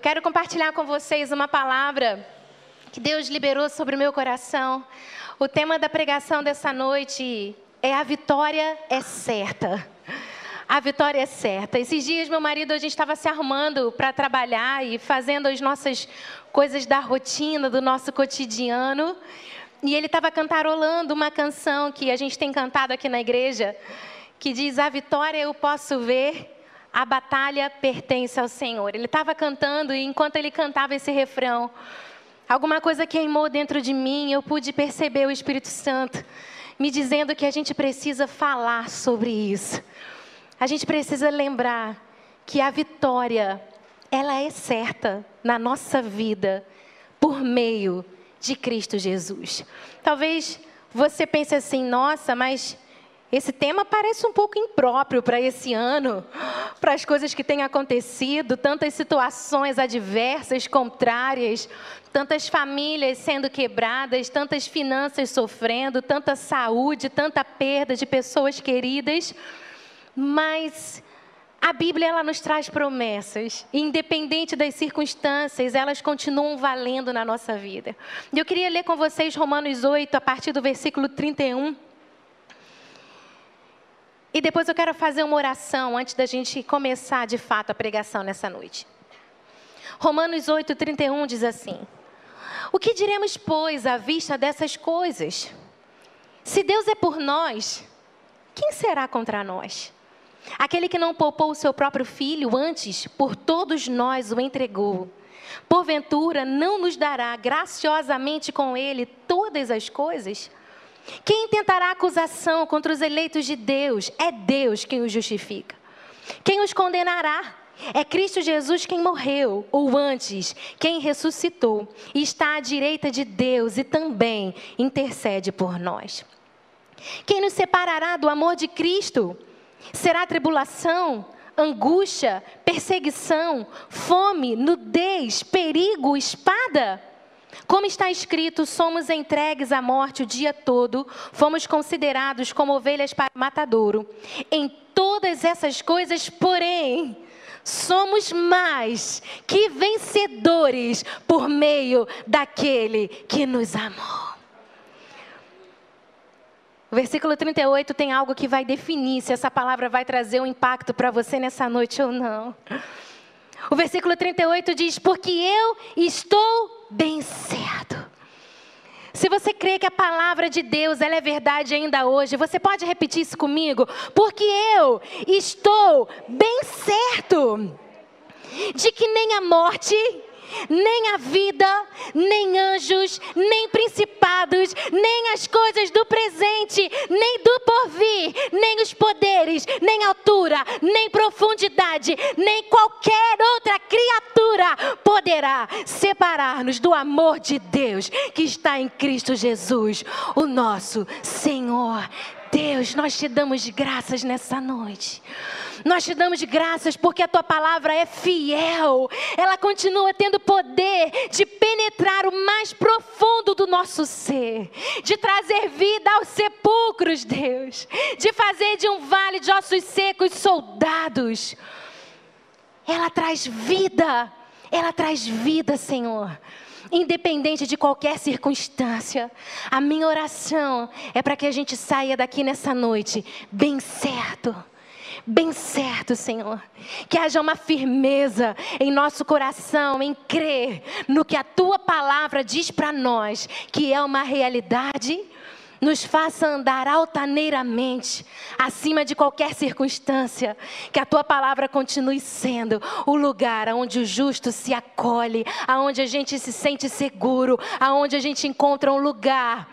Eu quero compartilhar com vocês uma palavra que Deus liberou sobre o meu coração. O tema da pregação dessa noite é a vitória é certa. A vitória é certa. Esses dias meu marido a gente estava se arrumando para trabalhar e fazendo as nossas coisas da rotina, do nosso cotidiano. E ele estava cantarolando uma canção que a gente tem cantado aqui na igreja, que diz: A vitória eu posso ver, a batalha pertence ao Senhor. Ele estava cantando e enquanto ele cantava esse refrão, alguma coisa queimou dentro de mim, eu pude perceber o Espírito Santo me dizendo que a gente precisa falar sobre isso. A gente precisa lembrar que a vitória, ela é certa na nossa vida por meio de Cristo Jesus. Talvez você pense assim, nossa, mas esse tema parece um pouco impróprio para esse ano, para as coisas que têm acontecido, tantas situações adversas, contrárias, tantas famílias sendo quebradas, tantas finanças sofrendo, tanta saúde, tanta perda de pessoas queridas. Mas a Bíblia ela nos traz promessas, e independente das circunstâncias, elas continuam valendo na nossa vida. Eu queria ler com vocês Romanos 8, a partir do versículo 31. E depois eu quero fazer uma oração antes da gente começar de fato a pregação nessa noite. Romanos 8, 31 diz assim: O que diremos, pois, à vista dessas coisas? Se Deus é por nós, quem será contra nós? Aquele que não poupou o seu próprio filho, antes por todos nós o entregou. Porventura, não nos dará graciosamente com ele todas as coisas? Quem tentará acusação contra os eleitos de Deus? É Deus quem os justifica. Quem os condenará? É Cristo Jesus quem morreu, ou antes, quem ressuscitou, e está à direita de Deus e também intercede por nós. Quem nos separará do amor de Cristo? Será tribulação, angústia, perseguição, fome, nudez, perigo, espada? Como está escrito, somos entregues à morte o dia todo, fomos considerados como ovelhas para matadouro. Em todas essas coisas, porém, somos mais que vencedores por meio daquele que nos amou. O versículo 38 tem algo que vai definir se essa palavra vai trazer um impacto para você nessa noite ou não. O versículo 38 diz: Porque eu estou bem certo. Se você crê que a palavra de Deus ela é verdade ainda hoje, você pode repetir isso comigo? Porque eu estou bem certo de que nem a morte, nem a vida, nem anjos, nem principados, nem as coisas do presente, nem do porvir, nem os poderes, nem altura, nem profundidade, nem qualquer outra criatura poderá separar-nos do amor de Deus que está em Cristo Jesus, o nosso Senhor. Deus, nós te damos graças nessa noite. Nós te damos graças porque a tua palavra é fiel. Ela continua tendo poder de penetrar o mais profundo do nosso ser, de trazer vida aos sepulcros, Deus, de fazer de um vale de ossos secos soldados. Ela traz vida. Ela traz vida, Senhor independente de qualquer circunstância. A minha oração é para que a gente saia daqui nessa noite bem certo bem certo, Senhor. Que haja uma firmeza em nosso coração, em crer no que a tua palavra diz para nós, que é uma realidade nos faça andar altaneiramente, acima de qualquer circunstância, que a tua palavra continue sendo o lugar onde o justo se acolhe, aonde a gente se sente seguro, aonde a gente encontra um lugar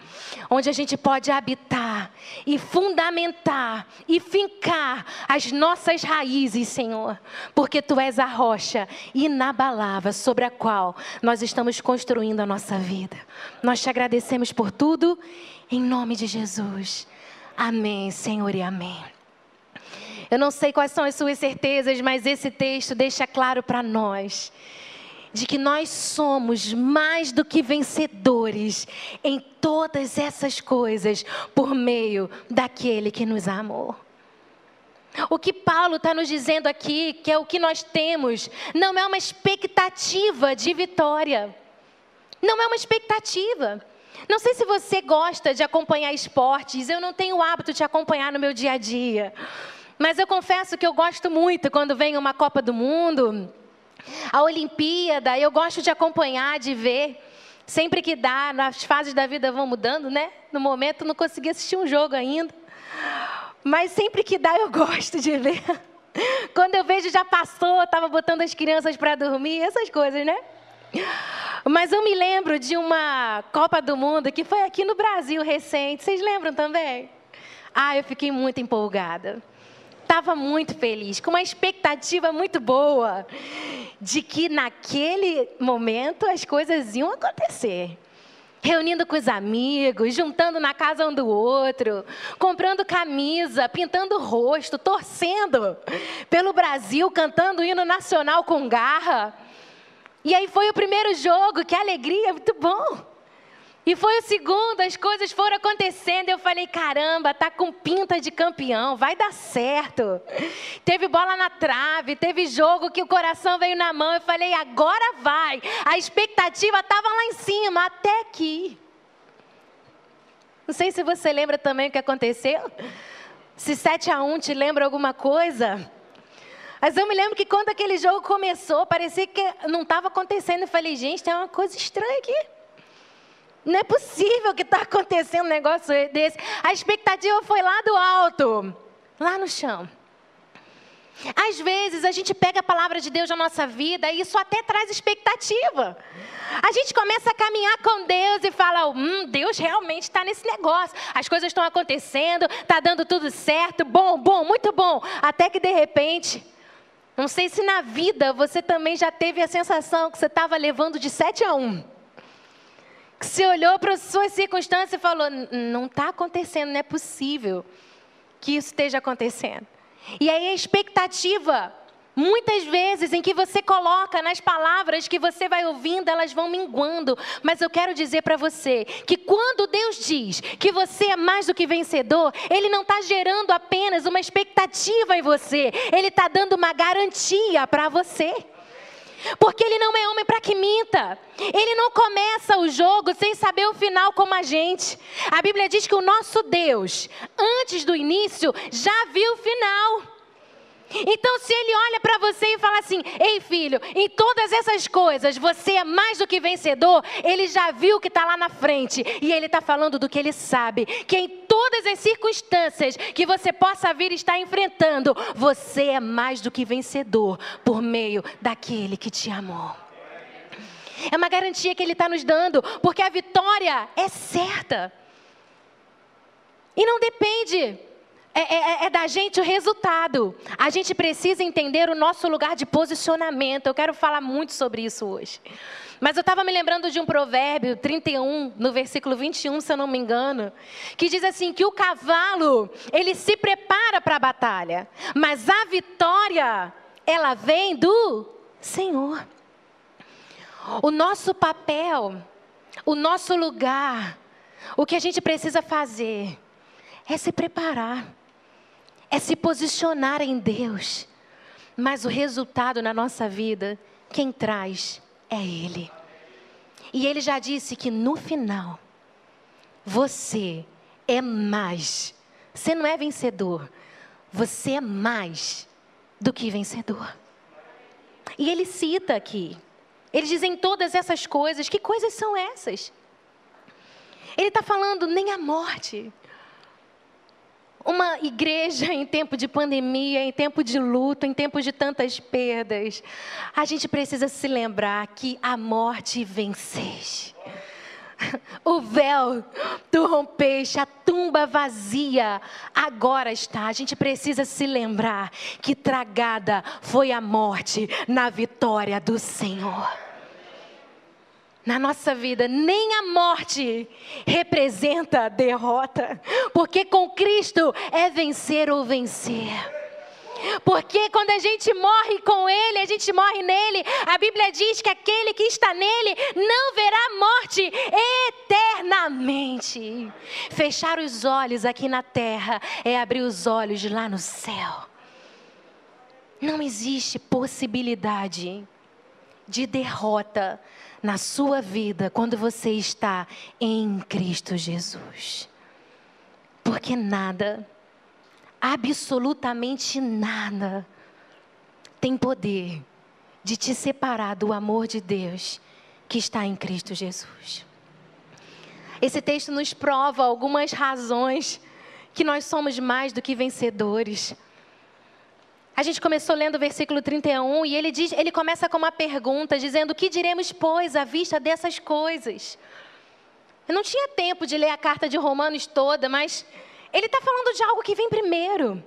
onde a gente pode habitar e fundamentar e fincar as nossas raízes, Senhor, porque tu és a rocha inabalável sobre a qual nós estamos construindo a nossa vida. Nós te agradecemos por tudo em nome de Jesus. Amém, Senhor, e amém. Eu não sei quais são as suas certezas, mas esse texto deixa claro para nós de que nós somos mais do que vencedores em todas essas coisas por meio daquele que nos amou. O que Paulo está nos dizendo aqui, que é o que nós temos, não é uma expectativa de vitória. Não é uma expectativa. Não sei se você gosta de acompanhar esportes, eu não tenho o hábito de acompanhar no meu dia a dia. Mas eu confesso que eu gosto muito quando vem uma Copa do Mundo, a Olimpíada, eu gosto de acompanhar, de ver. Sempre que dá, as fases da vida vão mudando, né? No momento não consegui assistir um jogo ainda. Mas sempre que dá, eu gosto de ver. Quando eu vejo já passou, estava botando as crianças para dormir, essas coisas, né? Mas eu me lembro de uma Copa do Mundo que foi aqui no Brasil recente. Vocês lembram também? Ah, eu fiquei muito empolgada. Estava muito feliz, com uma expectativa muito boa de que naquele momento as coisas iam acontecer reunindo com os amigos, juntando na casa um do outro, comprando camisa, pintando o rosto, torcendo pelo Brasil, cantando o hino nacional com garra. E aí foi o primeiro jogo, que alegria, muito bom. E foi o segundo, as coisas foram acontecendo. Eu falei: caramba, tá com pinta de campeão, vai dar certo. Teve bola na trave, teve jogo que o coração veio na mão. Eu falei: agora vai. A expectativa estava lá em cima, até aqui. Não sei se você lembra também o que aconteceu. Se 7 a 1 te lembra alguma coisa. Mas eu me lembro que quando aquele jogo começou, parecia que não estava acontecendo. Eu falei, gente, tem uma coisa estranha aqui. Não é possível que está acontecendo um negócio desse. A expectativa foi lá do alto, lá no chão. Às vezes a gente pega a palavra de Deus na nossa vida e isso até traz expectativa. A gente começa a caminhar com Deus e fala: hum, Deus realmente está nesse negócio. As coisas estão acontecendo, está dando tudo certo, bom, bom, muito bom. Até que de repente, não sei se na vida você também já teve a sensação que você estava levando de 7 a 1 que você olhou para as suas circunstâncias e falou: não está acontecendo, não é possível que isso esteja acontecendo. E aí a expectativa, muitas vezes, em que você coloca nas palavras que você vai ouvindo, elas vão minguando. Mas eu quero dizer para você que quando Deus diz que você é mais do que vencedor, Ele não está gerando apenas uma expectativa em você, Ele está dando uma garantia para você. Porque ele não é homem para que minta. Ele não começa o jogo sem saber o final como a gente. A Bíblia diz que o nosso Deus, antes do início, já viu o final. Então, se ele olha para você e fala assim: Ei, filho, em todas essas coisas você é mais do que vencedor, ele já viu que está lá na frente e ele está falando do que ele sabe: que em todas as circunstâncias que você possa vir estar enfrentando, você é mais do que vencedor por meio daquele que te amou. É uma garantia que ele está nos dando, porque a vitória é certa. E não depende é, é, é, é, da gente o resultado. A gente precisa entender o nosso lugar de posicionamento. Eu quero falar muito sobre isso hoje. Mas eu estava me lembrando de um provérbio 31, no versículo 21, se eu não me engano, que diz assim: que o cavalo, ele se prepara para a batalha, mas a vitória, ela vem do Senhor. O nosso papel, o nosso lugar, o que a gente precisa fazer é se preparar é se posicionar em Deus. Mas o resultado na nossa vida, quem traz é Ele. E Ele já disse que no final, você é mais. Você não é vencedor, você é mais do que vencedor. E Ele cita aqui, ele diz em todas essas coisas, que coisas são essas? Ele está falando nem a morte, uma igreja em tempo de pandemia, em tempo de luto, em tempo de tantas perdas, a gente precisa se lembrar que a morte venceste. O véu tu rompeste, a tumba vazia agora está. A gente precisa se lembrar que tragada foi a morte na vitória do Senhor na nossa vida, nem a morte representa derrota, porque com Cristo é vencer ou vencer. Porque quando a gente morre com Ele, a gente morre nele. A Bíblia diz que aquele que está nele não verá morte eternamente. Fechar os olhos aqui na terra é abrir os olhos lá no céu. Não existe possibilidade de derrota na sua vida quando você está em Cristo Jesus. Porque nada, absolutamente nada, tem poder de te separar do amor de Deus que está em Cristo Jesus. Esse texto nos prova algumas razões que nós somos mais do que vencedores. A gente começou lendo o versículo 31 e ele diz, ele começa com uma pergunta dizendo: "O que diremos, pois, à vista dessas coisas?" Eu não tinha tempo de ler a carta de Romanos toda, mas ele está falando de algo que vem primeiro.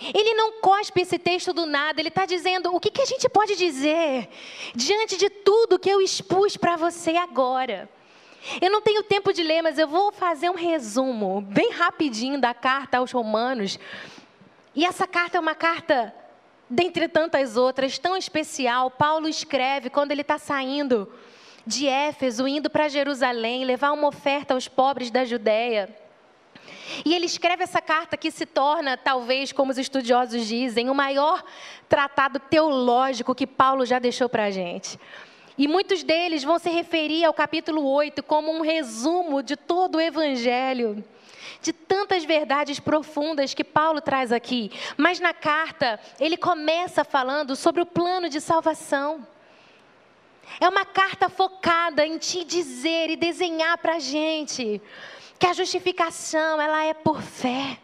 Ele não cospe esse texto do nada, ele está dizendo o que, que a gente pode dizer diante de tudo que eu expus para você agora. Eu não tenho tempo de ler, mas eu vou fazer um resumo bem rapidinho da carta aos Romanos e essa carta é uma carta, dentre tantas outras, tão especial. Paulo escreve quando ele está saindo de Éfeso, indo para Jerusalém, levar uma oferta aos pobres da Judéia. E ele escreve essa carta que se torna, talvez, como os estudiosos dizem, o maior tratado teológico que Paulo já deixou para a gente. E muitos deles vão se referir ao capítulo 8 como um resumo de todo o Evangelho de tantas verdades profundas que Paulo traz aqui. Mas na carta, ele começa falando sobre o plano de salvação. É uma carta focada em te dizer e desenhar para a gente que a justificação ela é por fé.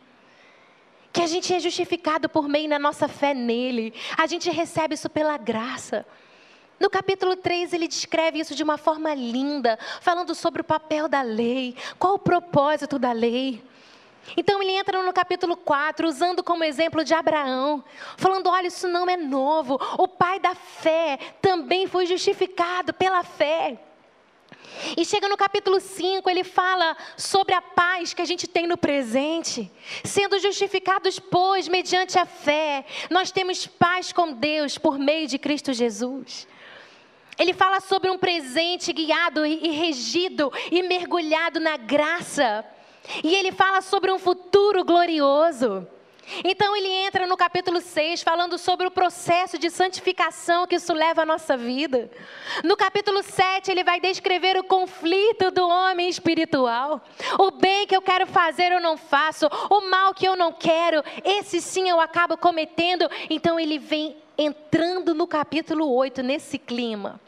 Que a gente é justificado por meio da nossa fé nele. A gente recebe isso pela graça. No capítulo 3, ele descreve isso de uma forma linda, falando sobre o papel da lei, qual o propósito da lei. Então ele entra no capítulo 4, usando como exemplo de Abraão, falando: olha, isso não é novo. O pai da fé também foi justificado pela fé. E chega no capítulo 5, ele fala sobre a paz que a gente tem no presente. Sendo justificados, pois, mediante a fé, nós temos paz com Deus por meio de Cristo Jesus. Ele fala sobre um presente guiado e regido e mergulhado na graça. E ele fala sobre um futuro glorioso. Então ele entra no capítulo 6 falando sobre o processo de santificação que isso leva à nossa vida. No capítulo 7 ele vai descrever o conflito do homem espiritual. O bem que eu quero fazer eu não faço, o mal que eu não quero, esse sim eu acabo cometendo. Então ele vem entrando no capítulo 8 nesse clima.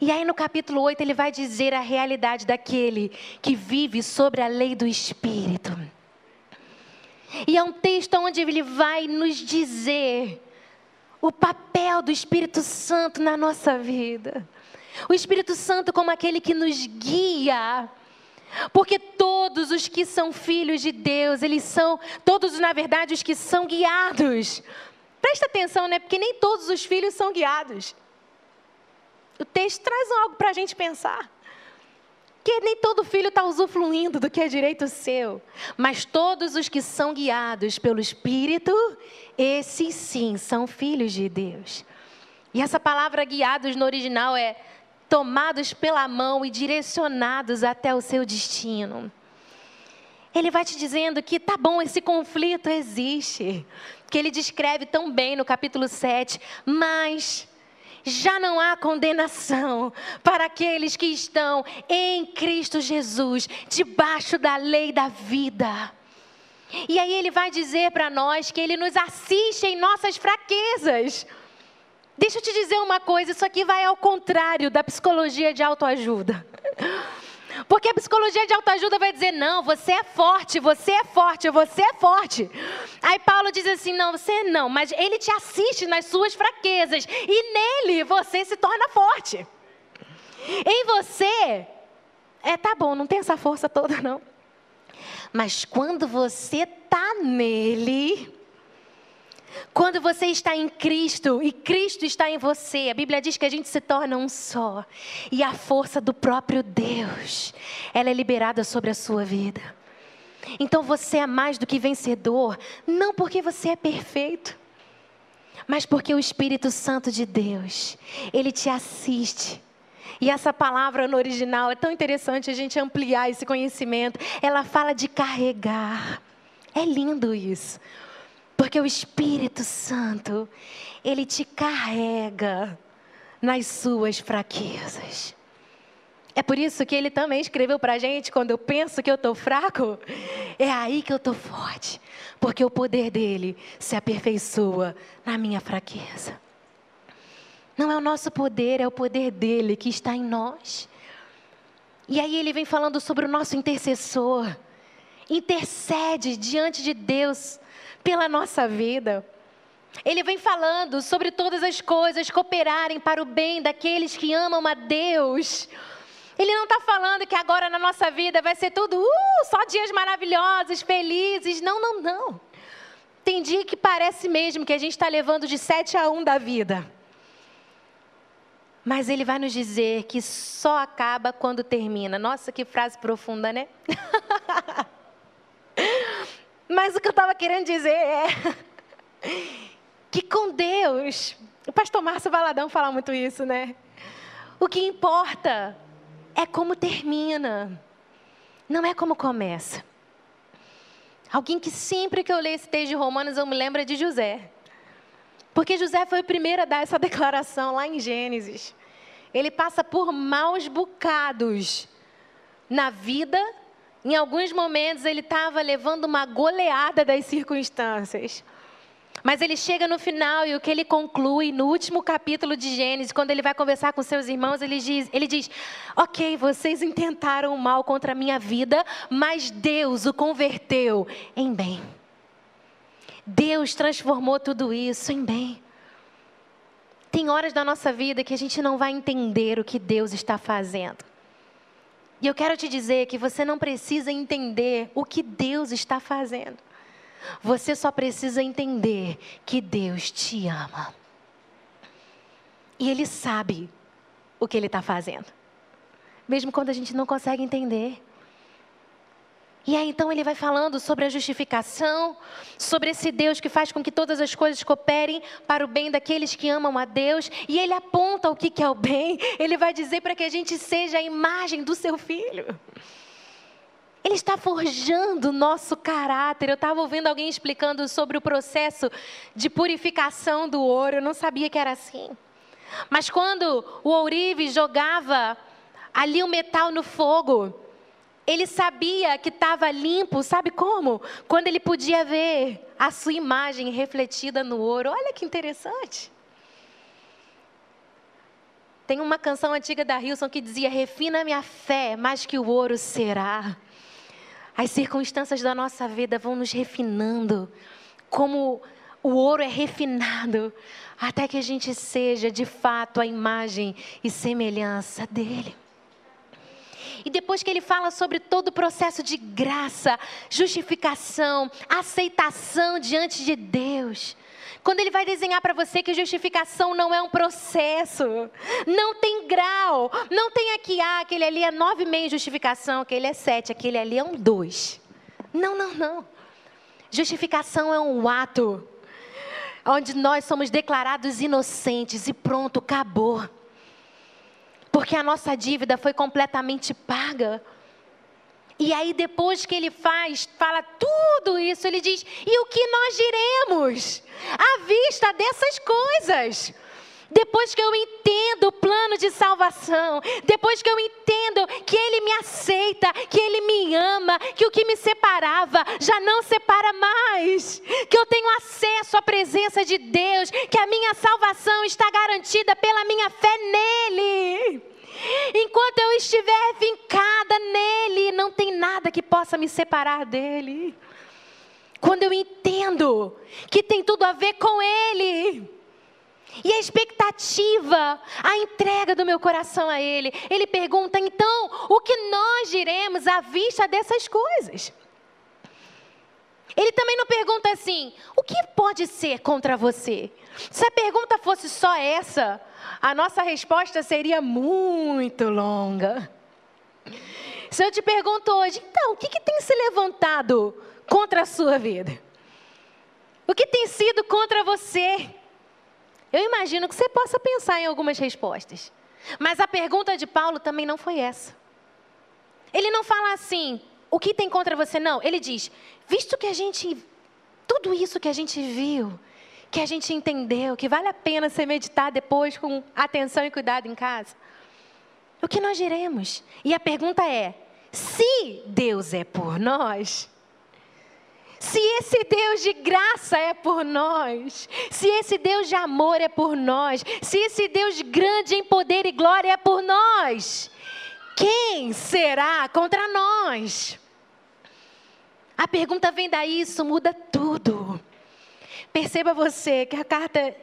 E aí no capítulo 8 ele vai dizer a realidade daquele que vive sobre a lei do Espírito. E é um texto onde ele vai nos dizer o papel do Espírito Santo na nossa vida. O Espírito Santo como aquele que nos guia. Porque todos os que são filhos de Deus, eles são, todos na verdade os que são guiados. Presta atenção, né? Porque nem todos os filhos são guiados. O texto traz algo para a gente pensar. Que nem todo filho está usufruindo do que é direito seu, mas todos os que são guiados pelo Espírito, esses sim são filhos de Deus. E essa palavra guiados no original é tomados pela mão e direcionados até o seu destino. Ele vai te dizendo que tá bom, esse conflito existe, que ele descreve tão bem no capítulo 7, mas já não há condenação para aqueles que estão em Cristo Jesus, debaixo da lei da vida. E aí ele vai dizer para nós que ele nos assiste em nossas fraquezas. Deixa eu te dizer uma coisa, isso aqui vai ao contrário da psicologia de autoajuda. Porque a psicologia de autoajuda vai dizer: não, você é forte, você é forte, você é forte. Aí Paulo diz assim: não, você não, mas ele te assiste nas suas fraquezas e nele você se torna forte. Em você, é, tá bom, não tem essa força toda não. Mas quando você tá nele, quando você está em Cristo e Cristo está em você, a Bíblia diz que a gente se torna um só. E a força do próprio Deus, ela é liberada sobre a sua vida. Então você é mais do que vencedor, não porque você é perfeito, mas porque o Espírito Santo de Deus, ele te assiste. E essa palavra no original é tão interessante a gente ampliar esse conhecimento. Ela fala de carregar. É lindo isso. Porque o Espírito Santo, ele te carrega nas suas fraquezas. É por isso que ele também escreveu para a gente: quando eu penso que eu estou fraco, é aí que eu estou forte. Porque o poder dele se aperfeiçoa na minha fraqueza. Não é o nosso poder, é o poder dele que está em nós. E aí ele vem falando sobre o nosso intercessor. Intercede diante de Deus pela nossa vida. Ele vem falando sobre todas as coisas cooperarem para o bem daqueles que amam a Deus. Ele não está falando que agora na nossa vida vai ser tudo, uh, só dias maravilhosos, felizes. Não, não, não. Tem dia que parece mesmo que a gente está levando de sete a um da vida. Mas ele vai nos dizer que só acaba quando termina. Nossa, que frase profunda, né? Mas o que eu estava querendo dizer é que com Deus, o pastor Márcio Valadão fala muito isso, né? O que importa é como termina, não é como começa. Alguém que sempre que eu leio esse texto de Romanos eu me lembro é de José. Porque José foi o primeiro a dar essa declaração lá em Gênesis. Ele passa por maus bocados na vida. Em alguns momentos ele estava levando uma goleada das circunstâncias. Mas ele chega no final e o que ele conclui no último capítulo de Gênesis, quando ele vai conversar com seus irmãos, ele diz: ele diz Ok, vocês intentaram o mal contra a minha vida, mas Deus o converteu em bem. Deus transformou tudo isso em bem. Tem horas da nossa vida que a gente não vai entender o que Deus está fazendo. E eu quero te dizer que você não precisa entender o que Deus está fazendo. Você só precisa entender que Deus te ama. E Ele sabe o que Ele está fazendo. Mesmo quando a gente não consegue entender. E aí então ele vai falando sobre a justificação, sobre esse Deus que faz com que todas as coisas cooperem para o bem daqueles que amam a Deus. E ele aponta o que é o bem. Ele vai dizer para que a gente seja a imagem do seu filho. Ele está forjando o nosso caráter. Eu estava ouvindo alguém explicando sobre o processo de purificação do ouro. Eu não sabia que era assim. Mas quando o ourive jogava ali o metal no fogo, ele sabia que estava limpo, sabe como? Quando ele podia ver a sua imagem refletida no ouro. Olha que interessante. Tem uma canção antiga da Hilson que dizia: Refina minha fé, mais que o ouro será. As circunstâncias da nossa vida vão nos refinando, como o ouro é refinado, até que a gente seja de fato a imagem e semelhança dele. E depois que ele fala sobre todo o processo de graça, justificação, aceitação diante de Deus, quando ele vai desenhar para você que justificação não é um processo, não tem grau, não tem aqui, ah, aquele ali é nove meio justificação, aquele é sete, aquele ali é um dois. Não, não, não. Justificação é um ato onde nós somos declarados inocentes e pronto, acabou. Porque a nossa dívida foi completamente paga. E aí, depois que ele faz, fala tudo isso, ele diz: e o que nós diremos à vista dessas coisas? Depois que eu entendo o plano de salvação, depois que eu entendo que Ele me aceita, que Ele me ama, que o que me separava já não separa mais, que eu tenho acesso à presença de Deus, que a minha salvação está garantida pela minha fé nele. Enquanto eu estiver vincada nele, não tem nada que possa me separar dele. Quando eu entendo que tem tudo a ver com ele. E a expectativa, a entrega do meu coração a Ele. Ele pergunta, então, o que nós diremos à vista dessas coisas? Ele também não pergunta assim: o que pode ser contra você? Se a pergunta fosse só essa, a nossa resposta seria muito longa. Se eu te pergunto hoje, então, o que, que tem se levantado contra a sua vida? O que tem sido contra você? Eu imagino que você possa pensar em algumas respostas. Mas a pergunta de Paulo também não foi essa. Ele não fala assim, o que tem contra você? Não, ele diz, visto que a gente Tudo isso que a gente viu, que a gente entendeu, que vale a pena ser meditar depois com atenção e cuidado em casa. O que nós diremos? E a pergunta é: se Deus é por nós, se esse Deus de graça é por nós, se esse Deus de amor é por nós, se esse Deus grande em poder e glória é por nós, quem será contra nós? A pergunta vem daí, isso muda tudo. Perceba você que a carta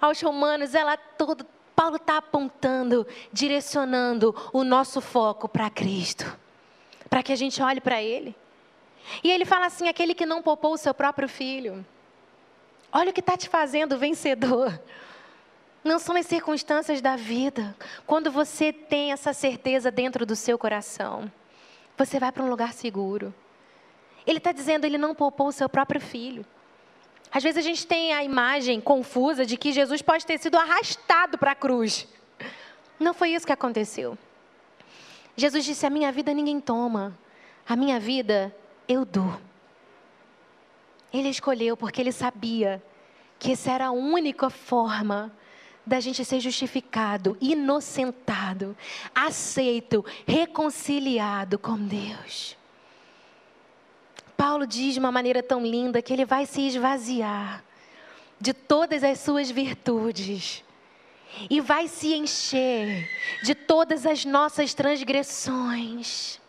aos Romanos, ela todo, Paulo está apontando, direcionando o nosso foco para Cristo, para que a gente olhe para Ele. E ele fala assim: aquele que não poupou o seu próprio filho. Olha o que está te fazendo vencedor. Não são as circunstâncias da vida. Quando você tem essa certeza dentro do seu coração, você vai para um lugar seguro. Ele está dizendo, ele não poupou o seu próprio filho. Às vezes a gente tem a imagem confusa de que Jesus pode ter sido arrastado para a cruz. Não foi isso que aconteceu. Jesus disse: A minha vida ninguém toma, a minha vida eu dou. Ele escolheu porque ele sabia que essa era a única forma da gente ser justificado, inocentado, aceito, reconciliado com Deus. Paulo diz de uma maneira tão linda que ele vai se esvaziar de todas as suas virtudes e vai se encher de todas as nossas transgressões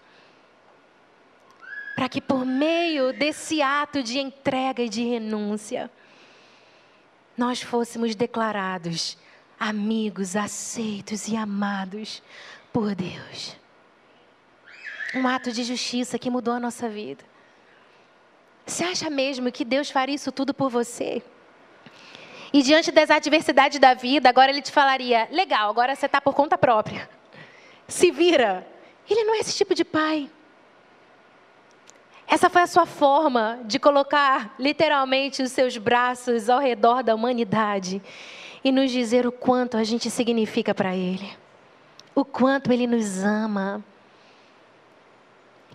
para que por meio desse ato de entrega e de renúncia, nós fôssemos declarados amigos, aceitos e amados por Deus. Um ato de justiça que mudou a nossa vida. Você acha mesmo que Deus faria isso tudo por você? E diante das adversidades da vida, agora Ele te falaria: legal, agora você está por conta própria. Se vira. Ele não é esse tipo de pai. Essa foi a sua forma de colocar literalmente os seus braços ao redor da humanidade e nos dizer o quanto a gente significa para Ele, o quanto Ele nos ama.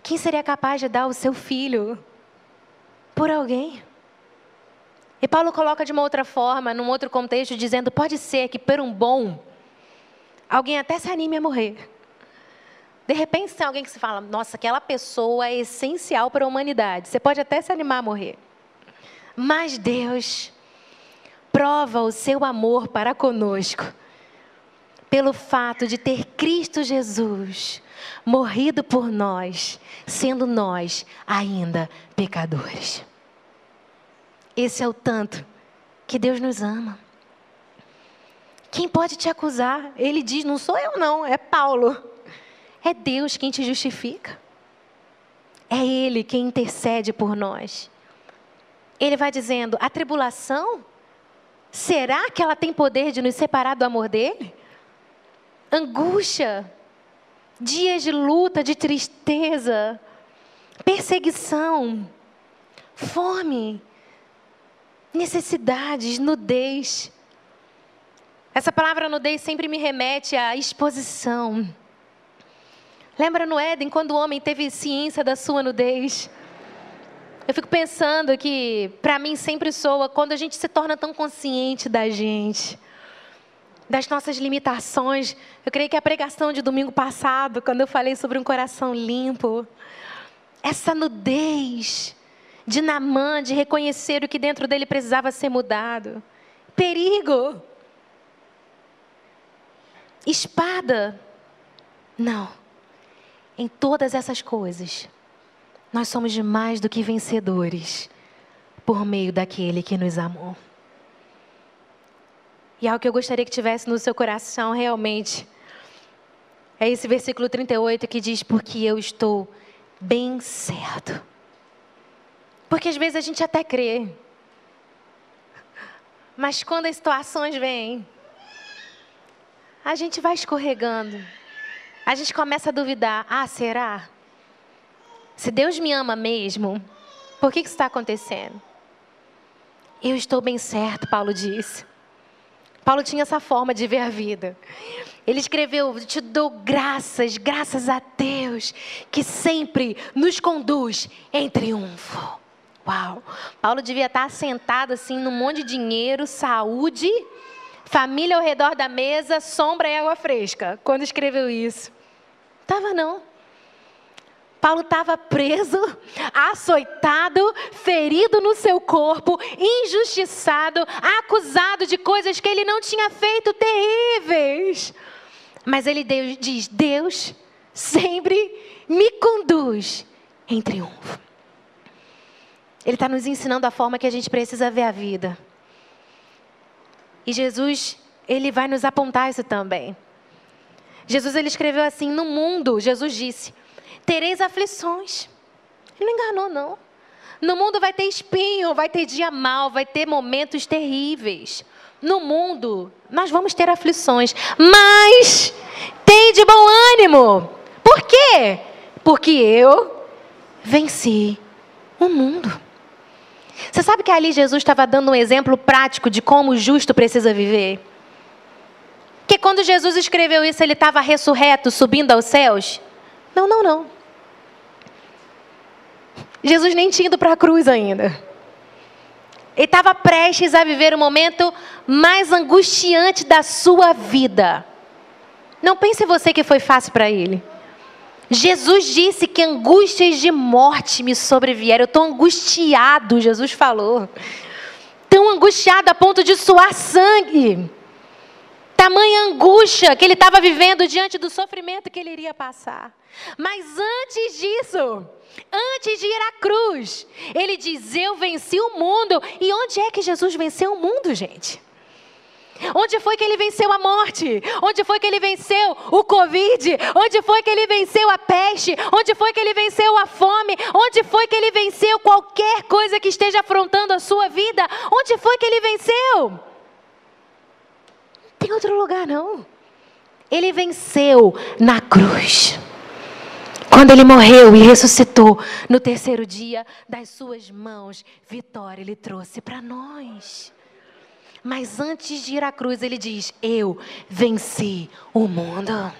Quem seria capaz de dar o seu filho por alguém? E Paulo coloca de uma outra forma, num outro contexto, dizendo: pode ser que por um bom, alguém até se anime a morrer. De repente tem alguém que se fala, nossa, aquela pessoa é essencial para a humanidade. Você pode até se animar a morrer. Mas Deus prova o seu amor para conosco pelo fato de ter Cristo Jesus morrido por nós, sendo nós ainda pecadores. Esse é o tanto que Deus nos ama. Quem pode te acusar? Ele diz: não sou eu, não, é Paulo. É Deus quem te justifica. É Ele quem intercede por nós. Ele vai dizendo: a tribulação, será que ela tem poder de nos separar do amor dele? Angústia, dias de luta, de tristeza, perseguição, fome, necessidades, nudez. Essa palavra nudez sempre me remete à exposição Lembra no Éden, quando o homem teve ciência da sua nudez? Eu fico pensando que, para mim, sempre soa quando a gente se torna tão consciente da gente, das nossas limitações. Eu creio que a pregação de domingo passado, quando eu falei sobre um coração limpo, essa nudez de Namã, de reconhecer o que dentro dele precisava ser mudado. Perigo. Espada. Não. Em todas essas coisas, nós somos mais do que vencedores por meio daquele que nos amou. E algo que eu gostaria que tivesse no seu coração realmente é esse versículo 38 que diz: Porque eu estou bem certo. Porque às vezes a gente até crê, mas quando as situações vêm, a gente vai escorregando a gente começa a duvidar: ah, será? Se Deus me ama mesmo, por que, que isso está acontecendo? Eu estou bem certo, Paulo disse. Paulo tinha essa forma de ver a vida. Ele escreveu: Te dou graças, graças a Deus, que sempre nos conduz em triunfo. Uau! Paulo devia estar sentado assim num monte de dinheiro, saúde, família ao redor da mesa, sombra e água fresca, quando escreveu isso. Tava não. Paulo estava preso, açoitado, ferido no seu corpo, injustiçado, acusado de coisas que ele não tinha feito terríveis. Mas ele diz: Deus sempre me conduz em triunfo. Ele está nos ensinando a forma que a gente precisa ver a vida. E Jesus, ele vai nos apontar isso também. Jesus ele escreveu assim: No mundo, Jesus disse: tereis aflições. Ele não enganou, não. No mundo vai ter espinho, vai ter dia mal, vai ter momentos terríveis. No mundo, nós vamos ter aflições, mas tem de bom ânimo. Por quê? Porque eu venci o mundo. Você sabe que ali Jesus estava dando um exemplo prático de como o justo precisa viver? Que quando Jesus escreveu isso, ele estava ressurreto, subindo aos céus? Não, não, não. Jesus nem tinha ido para a cruz ainda. Ele estava prestes a viver o momento mais angustiante da sua vida. Não pense você que foi fácil para ele. Jesus disse que angústias de morte me sobrevieram. Eu estou angustiado, Jesus falou. Tão angustiado a ponto de suar sangue. Tamanha angústia que ele estava vivendo diante do sofrimento que ele iria passar. Mas antes disso, antes de ir à cruz, ele diz: Eu venci o mundo. E onde é que Jesus venceu o mundo, gente? Onde foi que ele venceu a morte? Onde foi que ele venceu o Covid? Onde foi que ele venceu a peste? Onde foi que ele venceu a fome? Onde foi que ele venceu qualquer coisa que esteja afrontando a sua vida? Onde foi que ele venceu? Tem outro lugar, não. Ele venceu na cruz. Quando ele morreu e ressuscitou no terceiro dia, das suas mãos, vitória ele trouxe para nós. Mas antes de ir à cruz, ele diz: Eu venci o mundo.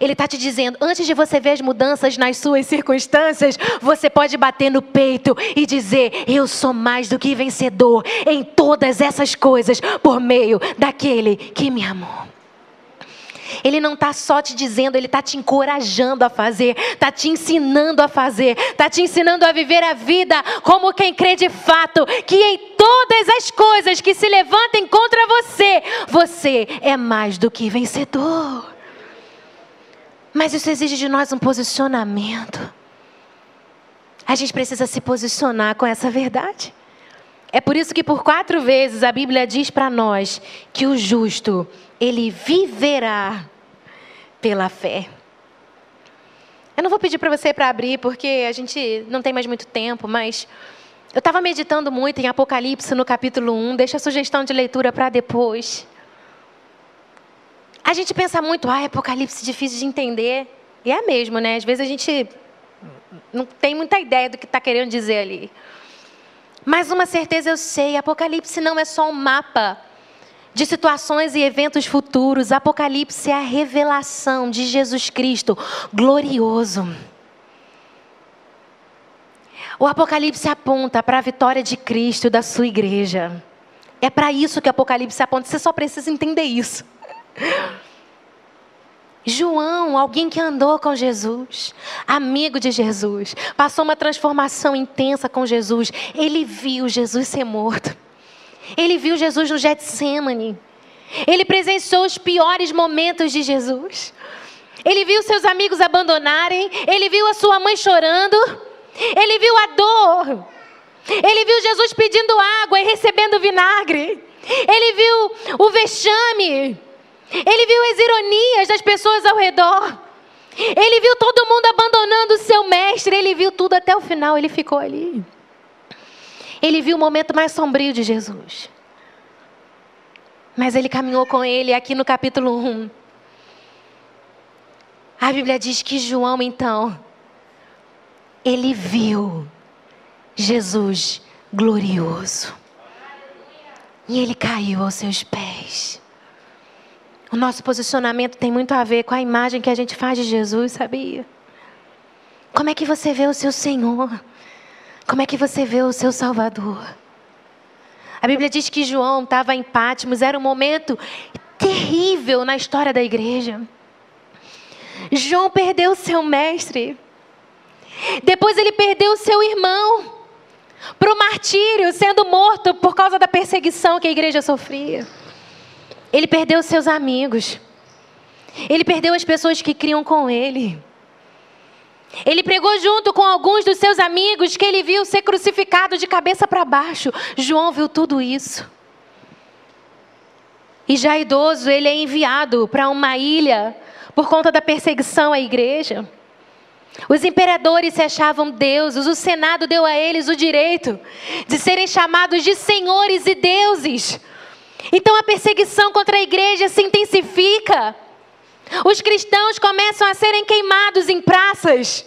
Ele está te dizendo: antes de você ver as mudanças nas suas circunstâncias, você pode bater no peito e dizer: Eu sou mais do que vencedor em todas essas coisas por meio daquele que me amou. Ele não está só te dizendo, ele está te encorajando a fazer, está te ensinando a fazer, está te ensinando a viver a vida como quem crê de fato que em todas as coisas que se levantem contra você, você é mais do que vencedor. Mas isso exige de nós um posicionamento. A gente precisa se posicionar com essa verdade. É por isso que por quatro vezes a Bíblia diz para nós que o justo ele viverá pela fé. Eu não vou pedir para você para abrir, porque a gente não tem mais muito tempo, mas eu estava meditando muito em Apocalipse no capítulo 1. Deixa a sugestão de leitura para depois. A gente pensa muito, ah, Apocalipse difícil de entender. E é mesmo, né? Às vezes a gente não tem muita ideia do que está querendo dizer ali. Mas uma certeza eu sei: Apocalipse não é só um mapa de situações e eventos futuros. Apocalipse é a revelação de Jesus Cristo glorioso. O Apocalipse aponta para a vitória de Cristo e da sua igreja. É para isso que o Apocalipse aponta. Você só precisa entender isso. João, alguém que andou com Jesus, amigo de Jesus, passou uma transformação intensa com Jesus. Ele viu Jesus ser morto. Ele viu Jesus no Getsemane. Ele presenciou os piores momentos de Jesus. Ele viu seus amigos abandonarem. Ele viu a sua mãe chorando. Ele viu a dor. Ele viu Jesus pedindo água e recebendo vinagre. Ele viu o vexame. Ele viu as ironias das pessoas ao redor. Ele viu todo mundo abandonando o seu mestre. Ele viu tudo até o final. Ele ficou ali. Ele viu o momento mais sombrio de Jesus. Mas ele caminhou com ele aqui no capítulo 1. A Bíblia diz que João, então, ele viu Jesus glorioso. E ele caiu aos seus pés. O nosso posicionamento tem muito a ver com a imagem que a gente faz de Jesus, sabia? Como é que você vê o seu Senhor? Como é que você vê o seu Salvador? A Bíblia diz que João estava em Pátimos, era um momento terrível na história da igreja. João perdeu seu mestre. Depois ele perdeu seu irmão para o martírio, sendo morto por causa da perseguição que a igreja sofria. Ele perdeu seus amigos. Ele perdeu as pessoas que criam com ele. Ele pregou junto com alguns dos seus amigos que ele viu ser crucificado de cabeça para baixo. João viu tudo isso. E já idoso, ele é enviado para uma ilha por conta da perseguição à igreja. Os imperadores se achavam deuses, o Senado deu a eles o direito de serem chamados de senhores e deuses. Então a perseguição contra a igreja se intensifica. Os cristãos começam a serem queimados em praças,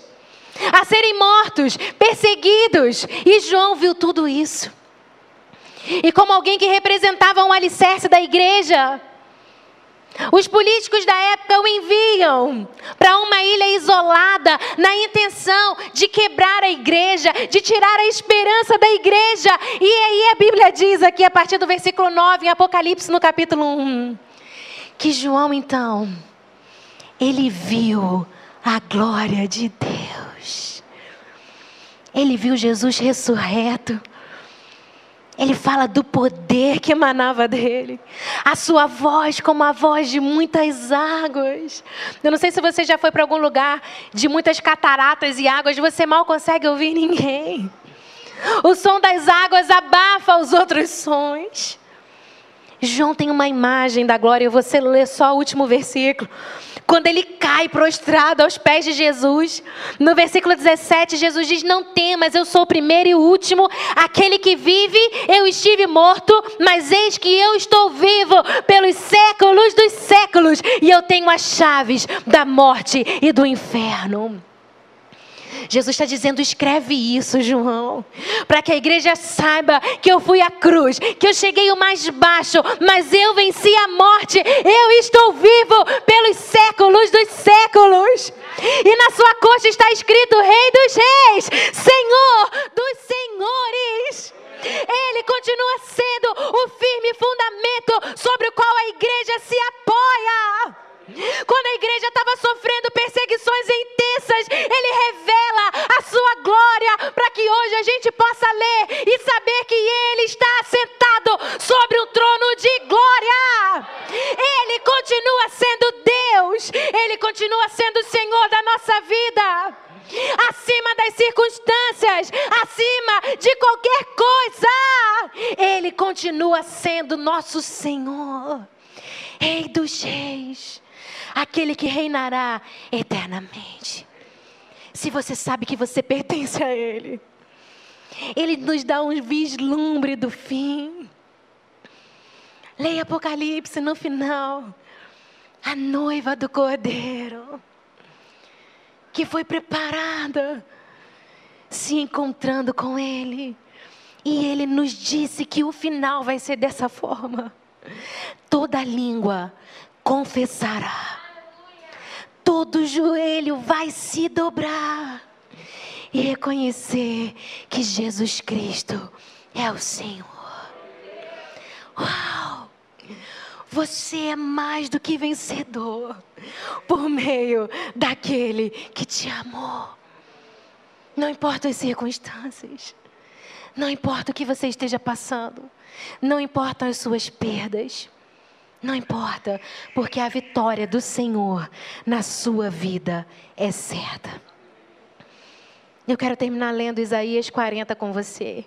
a serem mortos, perseguidos. E João viu tudo isso. E como alguém que representava um alicerce da igreja, os políticos da época o enviam para uma ilha isolada, na intenção de quebrar a igreja, de tirar a esperança da igreja. E aí a Bíblia diz aqui, a partir do versículo 9, em Apocalipse, no capítulo 1, que João então ele viu a glória de Deus. Ele viu Jesus ressurreto. Ele fala do poder que emanava dele. A sua voz como a voz de muitas águas. Eu não sei se você já foi para algum lugar de muitas cataratas e águas, você mal consegue ouvir ninguém. O som das águas abafa os outros sons. João tem uma imagem da glória, vou ler só o último versículo quando ele cai prostrado aos pés de Jesus. No versículo 17, Jesus diz: Não temas, eu sou o primeiro e o último, aquele que vive, eu estive morto, mas eis que eu estou vivo pelos séculos dos séculos, e eu tenho as chaves da morte e do inferno. Jesus está dizendo: escreve isso, João, para que a igreja saiba que eu fui à cruz, que eu cheguei o mais baixo, mas eu venci a morte, eu estou vivo pelos séculos dos séculos. E na sua coxa está escrito: Rei dos Reis, Senhor dos Senhores. Ele continua sendo o firme fundamento sobre o qual a igreja se apoia. Quando a igreja estava sofrendo perseguições intensas, ele revela a sua glória para que hoje a gente possa ler e saber que ele está sentado sobre um trono de glória. Ele continua sendo Deus, ele continua sendo o Senhor da nossa vida. Acima das circunstâncias, acima de qualquer coisa, Ele continua sendo nosso Senhor, Rei dos Reis aquele que reinará eternamente. Se você sabe que você pertence a Ele, Ele nos dá um vislumbre do fim. Leia Apocalipse no final. A noiva do Cordeiro, que foi preparada, se encontrando com Ele. E Ele nos disse que o final vai ser dessa forma: toda língua confessará todo joelho vai se dobrar e reconhecer que Jesus Cristo é o Senhor. Uau! Você é mais do que vencedor por meio daquele que te amou. Não importa as circunstâncias, não importa o que você esteja passando, não importam as suas perdas. Não importa, porque a vitória do Senhor na sua vida é certa. Eu quero terminar lendo Isaías 40 com você.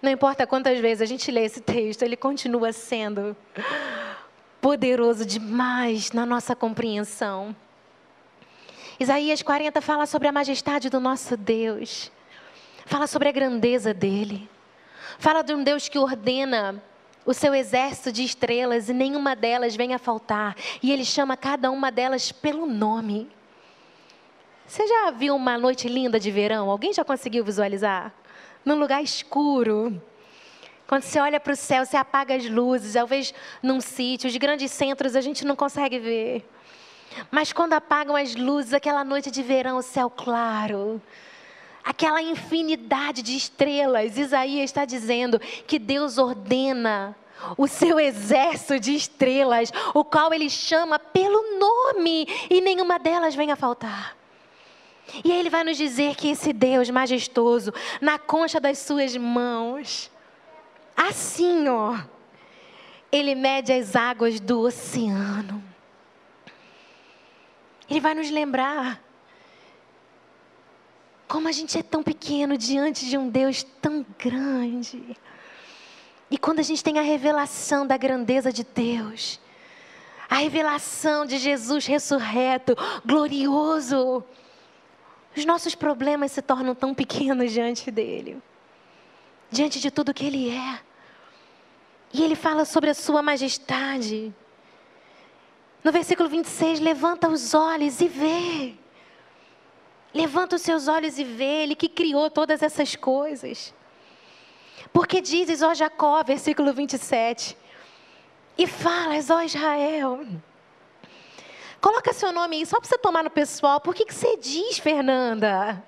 Não importa quantas vezes a gente lê esse texto, ele continua sendo poderoso demais na nossa compreensão. Isaías 40 fala sobre a majestade do nosso Deus. Fala sobre a grandeza dele. Fala de um Deus que ordena o seu exército de estrelas e nenhuma delas vem a faltar. E ele chama cada uma delas pelo nome. Você já viu uma noite linda de verão? Alguém já conseguiu visualizar? Num lugar escuro. Quando você olha para o céu, você apaga as luzes, talvez num sítio, de grandes centros a gente não consegue ver. Mas quando apagam as luzes, aquela noite de verão, o céu claro, aquela infinidade de estrelas, Isaías está dizendo que Deus ordena o seu exército de estrelas, o qual ele chama pelo nome, e nenhuma delas vem a faltar. E aí ele vai nos dizer que esse Deus majestoso, na concha das suas mãos, assim, ó, ele mede as águas do oceano. Ele vai nos lembrar como a gente é tão pequeno diante de um Deus tão grande. E quando a gente tem a revelação da grandeza de Deus, a revelação de Jesus ressurreto, glorioso, os nossos problemas se tornam tão pequenos diante dele, diante de tudo que ele é. E ele fala sobre a sua majestade. No versículo 26, levanta os olhos e vê. Levanta os seus olhos e vê, Ele que criou todas essas coisas. Porque dizes, ó Jacó, versículo 27, e falas, ó Israel. Coloca seu nome aí, só para você tomar no pessoal. Por que, que você diz, Fernanda?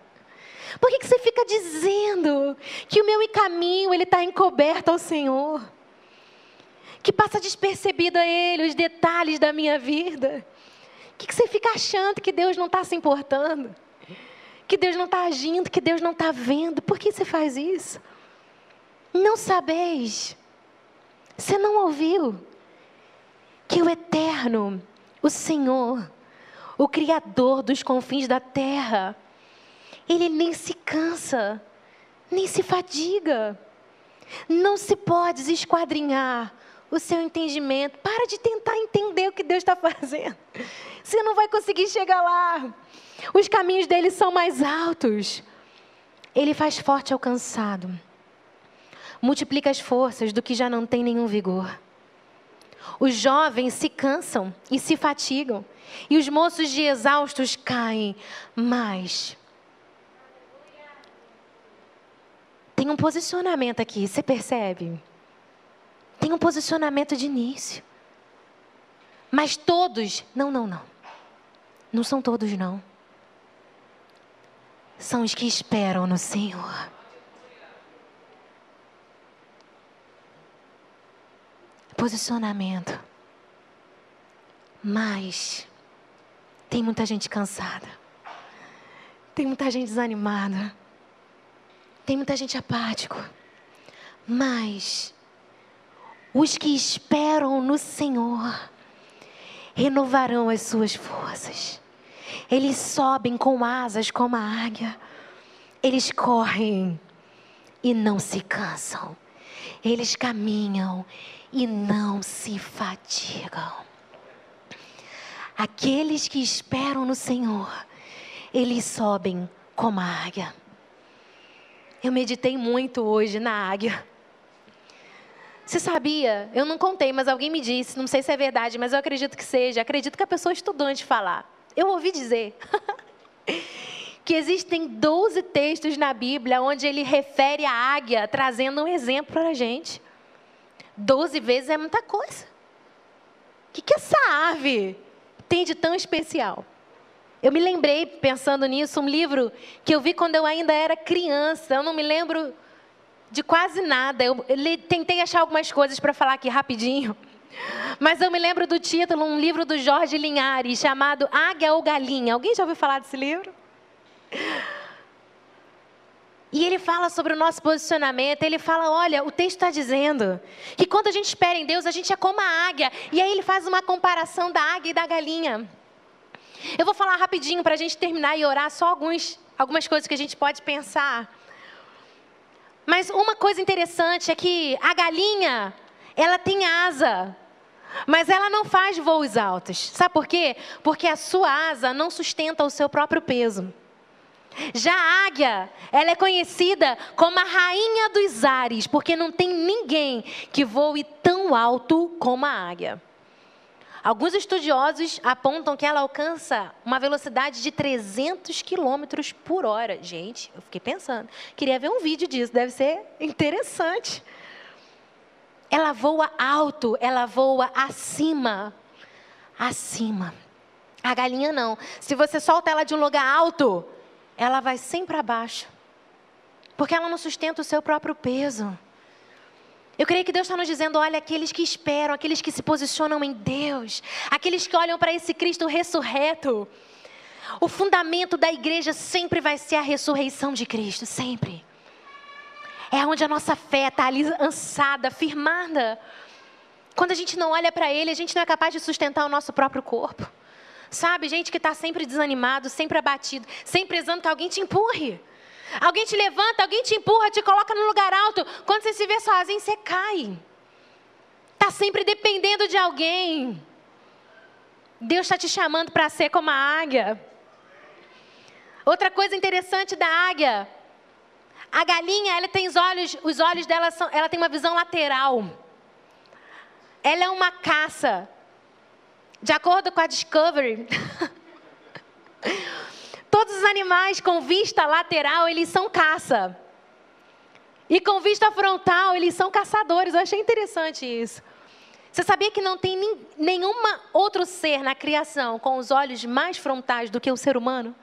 Por que, que você fica dizendo que o meu caminho ele está encoberto ao Senhor? Que passa despercebido a Ele os detalhes da minha vida? O que, que você fica achando que Deus não está se importando? Que Deus não está agindo, que Deus não está vendo? Por que você faz isso? Não sabeis, você não ouviu que o Eterno, o Senhor, o Criador dos confins da terra, ele nem se cansa, nem se fadiga. Não se pode esquadrinhar o seu entendimento. Para de tentar entender o que Deus está fazendo. Você não vai conseguir chegar lá. Os caminhos dele são mais altos. Ele faz forte ao cansado. Multiplica as forças do que já não tem nenhum vigor. Os jovens se cansam e se fatigam, e os moços de exaustos caem. Mas tem um posicionamento aqui, você percebe? Tem um posicionamento de início. Mas todos, não, não, não. Não são todos, não. São os que esperam no Senhor. Posicionamento. Mas tem muita gente cansada. Tem muita gente desanimada. Tem muita gente apático. Mas os que esperam no Senhor renovarão as suas forças. Eles sobem com asas como a águia. Eles correm e não se cansam. Eles caminham e não se fatigam. Aqueles que esperam no Senhor, eles sobem como a águia. Eu meditei muito hoje na águia. Você sabia? Eu não contei, mas alguém me disse, não sei se é verdade, mas eu acredito que seja. Acredito que a pessoa estudou antes de falar. Eu ouvi dizer que existem 12 textos na Bíblia onde ele refere a águia, trazendo um exemplo para a gente. 12 vezes é muita coisa. O que, que essa ave tem de tão especial? Eu me lembrei, pensando nisso, um livro que eu vi quando eu ainda era criança. Eu não me lembro de quase nada. Eu tentei achar algumas coisas para falar aqui rapidinho. Mas eu me lembro do título, um livro do Jorge Linhares, chamado Águia ou Galinha. Alguém já ouviu falar desse livro? E ele fala sobre o nosso posicionamento. Ele fala: olha, o texto está dizendo que quando a gente espera em Deus, a gente é como a águia. E aí ele faz uma comparação da águia e da galinha. Eu vou falar rapidinho para a gente terminar e orar só alguns, algumas coisas que a gente pode pensar. Mas uma coisa interessante é que a galinha, ela tem asa, mas ela não faz voos altos. Sabe por quê? Porque a sua asa não sustenta o seu próprio peso. Já a águia, ela é conhecida como a rainha dos ares, porque não tem ninguém que voe tão alto como a águia. Alguns estudiosos apontam que ela alcança uma velocidade de 300 quilômetros por hora. Gente, eu fiquei pensando, queria ver um vídeo disso, deve ser interessante. Ela voa alto, ela voa acima, acima. A galinha não. Se você solta ela de um lugar alto, ela vai sempre para baixo. Porque ela não sustenta o seu próprio peso. Eu creio que Deus está nos dizendo: olha, aqueles que esperam, aqueles que se posicionam em Deus, aqueles que olham para esse Cristo ressurreto. O fundamento da igreja sempre vai ser a ressurreição de Cristo, sempre. É onde a nossa fé está ali ansada, firmada. Quando a gente não olha para Ele, a gente não é capaz de sustentar o nosso próprio corpo. Sabe, gente que está sempre desanimado, sempre abatido, sempre precisando que alguém te empurre. Alguém te levanta, alguém te empurra, te coloca no lugar alto. Quando você se vê sozinho, você cai. Está sempre dependendo de alguém. Deus está te chamando para ser como a águia. Outra coisa interessante da águia. A galinha, ela tem os olhos, os olhos dela são, ela tem uma visão lateral. Ela é uma caça. De acordo com a Discovery, Todos os animais com vista lateral, eles são caça. E com vista frontal, eles são caçadores. Eu achei interessante isso. Você sabia que não tem nenhum outro ser na criação com os olhos mais frontais do que o ser humano?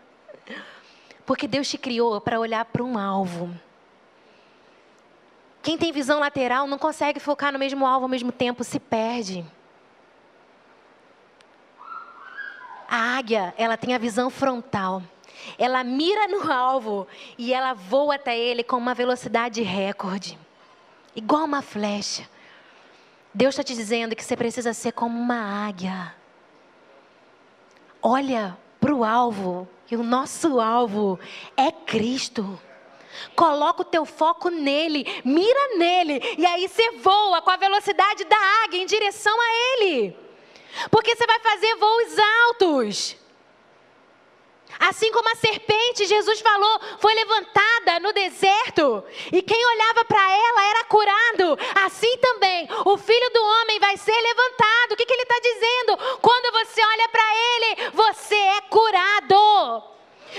Porque Deus te criou para olhar para um alvo. Quem tem visão lateral não consegue focar no mesmo alvo ao mesmo tempo, se perde. A águia, ela tem a visão frontal. Ela mira no alvo e ela voa até ele com uma velocidade recorde igual uma flecha. Deus está te dizendo que você precisa ser como uma águia. Olha para o alvo, e o nosso alvo é Cristo. Coloca o teu foco nele, mira nele, e aí você voa com a velocidade da águia em direção a ele. Porque você vai fazer voos altos. Assim como a serpente, Jesus falou, foi levantada no deserto, e quem olhava para ela era curado. Assim também, o filho do homem vai ser levantado. O que, que ele está dizendo? Quando você olha para ele, você é curado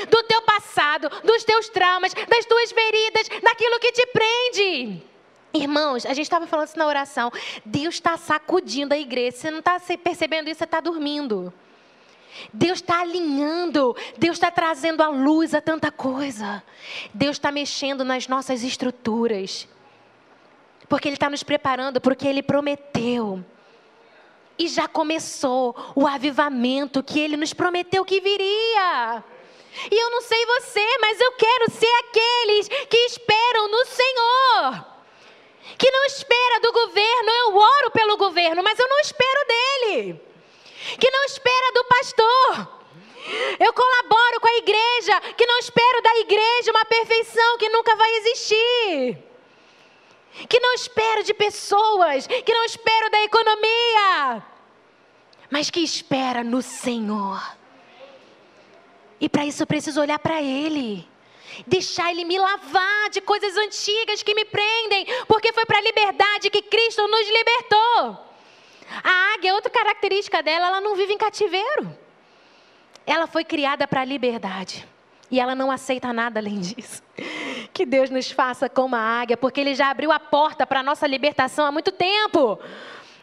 do teu passado, dos teus traumas, das tuas feridas, daquilo que te prende. Irmãos, a gente estava falando isso na oração. Deus está sacudindo a igreja. Você não está percebendo isso, você está dormindo. Deus está alinhando, Deus está trazendo à luz a tanta coisa. Deus está mexendo nas nossas estruturas. Porque Ele está nos preparando para o que Ele prometeu. E já começou o avivamento que Ele nos prometeu que viria. E eu não sei você, mas eu quero ser aqueles que esperam no Senhor. Que não espera do governo, eu oro pelo governo, mas eu não espero dele que não espera do pastor. Eu colaboro com a igreja, que não espero da igreja uma perfeição que nunca vai existir. Que não espero de pessoas, que não espero da economia, mas que espera no Senhor. E para isso eu preciso olhar para Ele deixar Ele me lavar de coisas antigas que me prendem, porque foi para a liberdade que Cristo nos libertou. A águia, outra característica dela, ela não vive em cativeiro. Ela foi criada para a liberdade. E ela não aceita nada além disso. Que Deus nos faça como a águia, porque Ele já abriu a porta para a nossa libertação há muito tempo.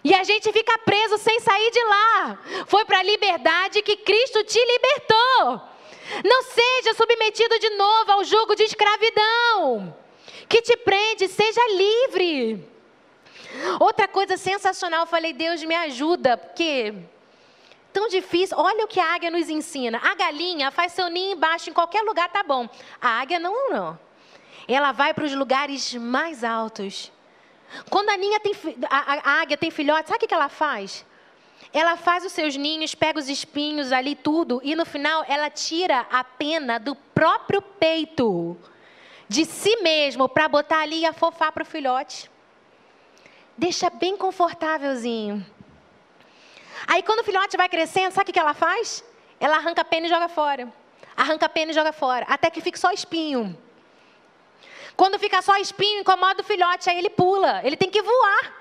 E a gente fica preso sem sair de lá. Foi para a liberdade que Cristo te libertou. Não seja submetido de novo ao jugo de escravidão que te prende, seja livre. Outra coisa sensacional, eu falei, Deus me ajuda, porque tão difícil. Olha o que a águia nos ensina. A galinha faz seu ninho embaixo, em qualquer lugar tá bom. A águia não, não. Ela vai para os lugares mais altos. Quando a, ninha tem, a, a águia tem filhote, sabe o que ela faz? Ela faz os seus ninhos, pega os espinhos ali, tudo, e no final ela tira a pena do próprio peito, de si mesmo, para botar ali e afofar para o filhote deixa bem confortávelzinho. Aí quando o filhote vai crescendo, sabe o que ela faz? Ela arranca a pena e joga fora. Arranca a pena e joga fora. Até que fica só espinho. Quando fica só espinho, incomoda o filhote, aí ele pula. Ele tem que voar.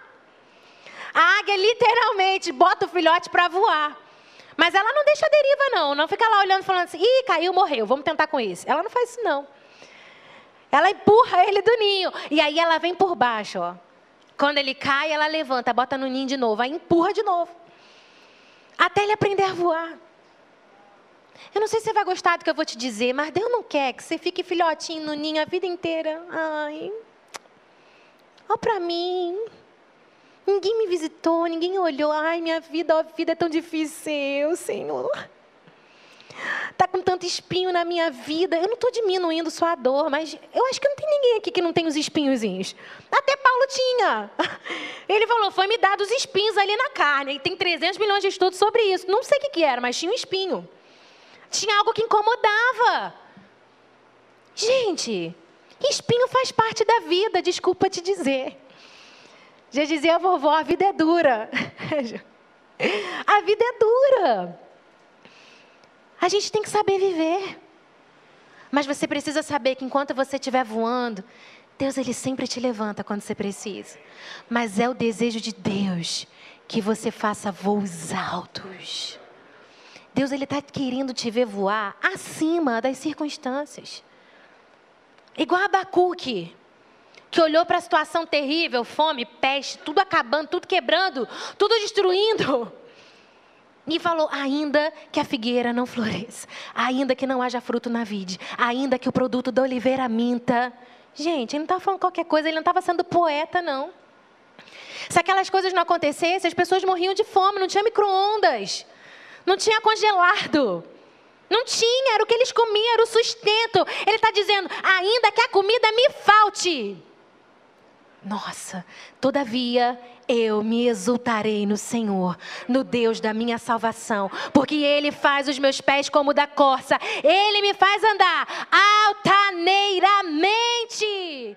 A águia literalmente bota o filhote para voar. Mas ela não deixa a deriva, não. Não fica lá olhando falando assim, ih, caiu, morreu, vamos tentar com isso. Ela não faz isso, não. Ela empurra ele do ninho. E aí ela vem por baixo, ó. Quando ele cai, ela levanta, bota no ninho de novo, aí empurra de novo. Até ele aprender a voar. Eu não sei se você vai gostar do que eu vou te dizer, mas Deus não quer que você fique filhotinho no ninho a vida inteira. Ai. Olha para mim. Ninguém me visitou, ninguém olhou. Ai, minha vida, a vida é tão difícil, Senhor. Está com tanto espinho na minha vida. Eu não estou diminuindo sua dor, mas eu acho que não tem ninguém aqui que não tem os espinhozinhos. Até Paulo tinha. Ele falou: foi me dado os espinhos ali na carne. E tem 300 milhões de estudos sobre isso. Não sei o que, que era, mas tinha um espinho. Tinha algo que incomodava. Gente, espinho faz parte da vida, desculpa te dizer. Já dizia a vovó: a vida é dura. a vida é dura. A gente tem que saber viver. Mas você precisa saber que enquanto você estiver voando, Deus ele sempre te levanta quando você precisa. Mas é o desejo de Deus que você faça voos altos. Deus ele está querendo te ver voar acima das circunstâncias. Igual Abacuque, que olhou para a situação terrível, fome, peste, tudo acabando, tudo quebrando, tudo destruindo. E falou: ainda que a figueira não floresça, ainda que não haja fruto na vide, ainda que o produto da oliveira minta. Gente, ele não estava falando qualquer coisa, ele não estava sendo poeta, não. Se aquelas coisas não acontecessem, as pessoas morriam de fome, não tinha micro-ondas, não tinha congelado. Não tinha, era o que eles comiam, era o sustento. Ele está dizendo: ainda que a comida me falte. Nossa, todavia eu me exultarei no Senhor, no Deus da minha salvação, porque Ele faz os meus pés como da corça, Ele me faz andar altaneiramente.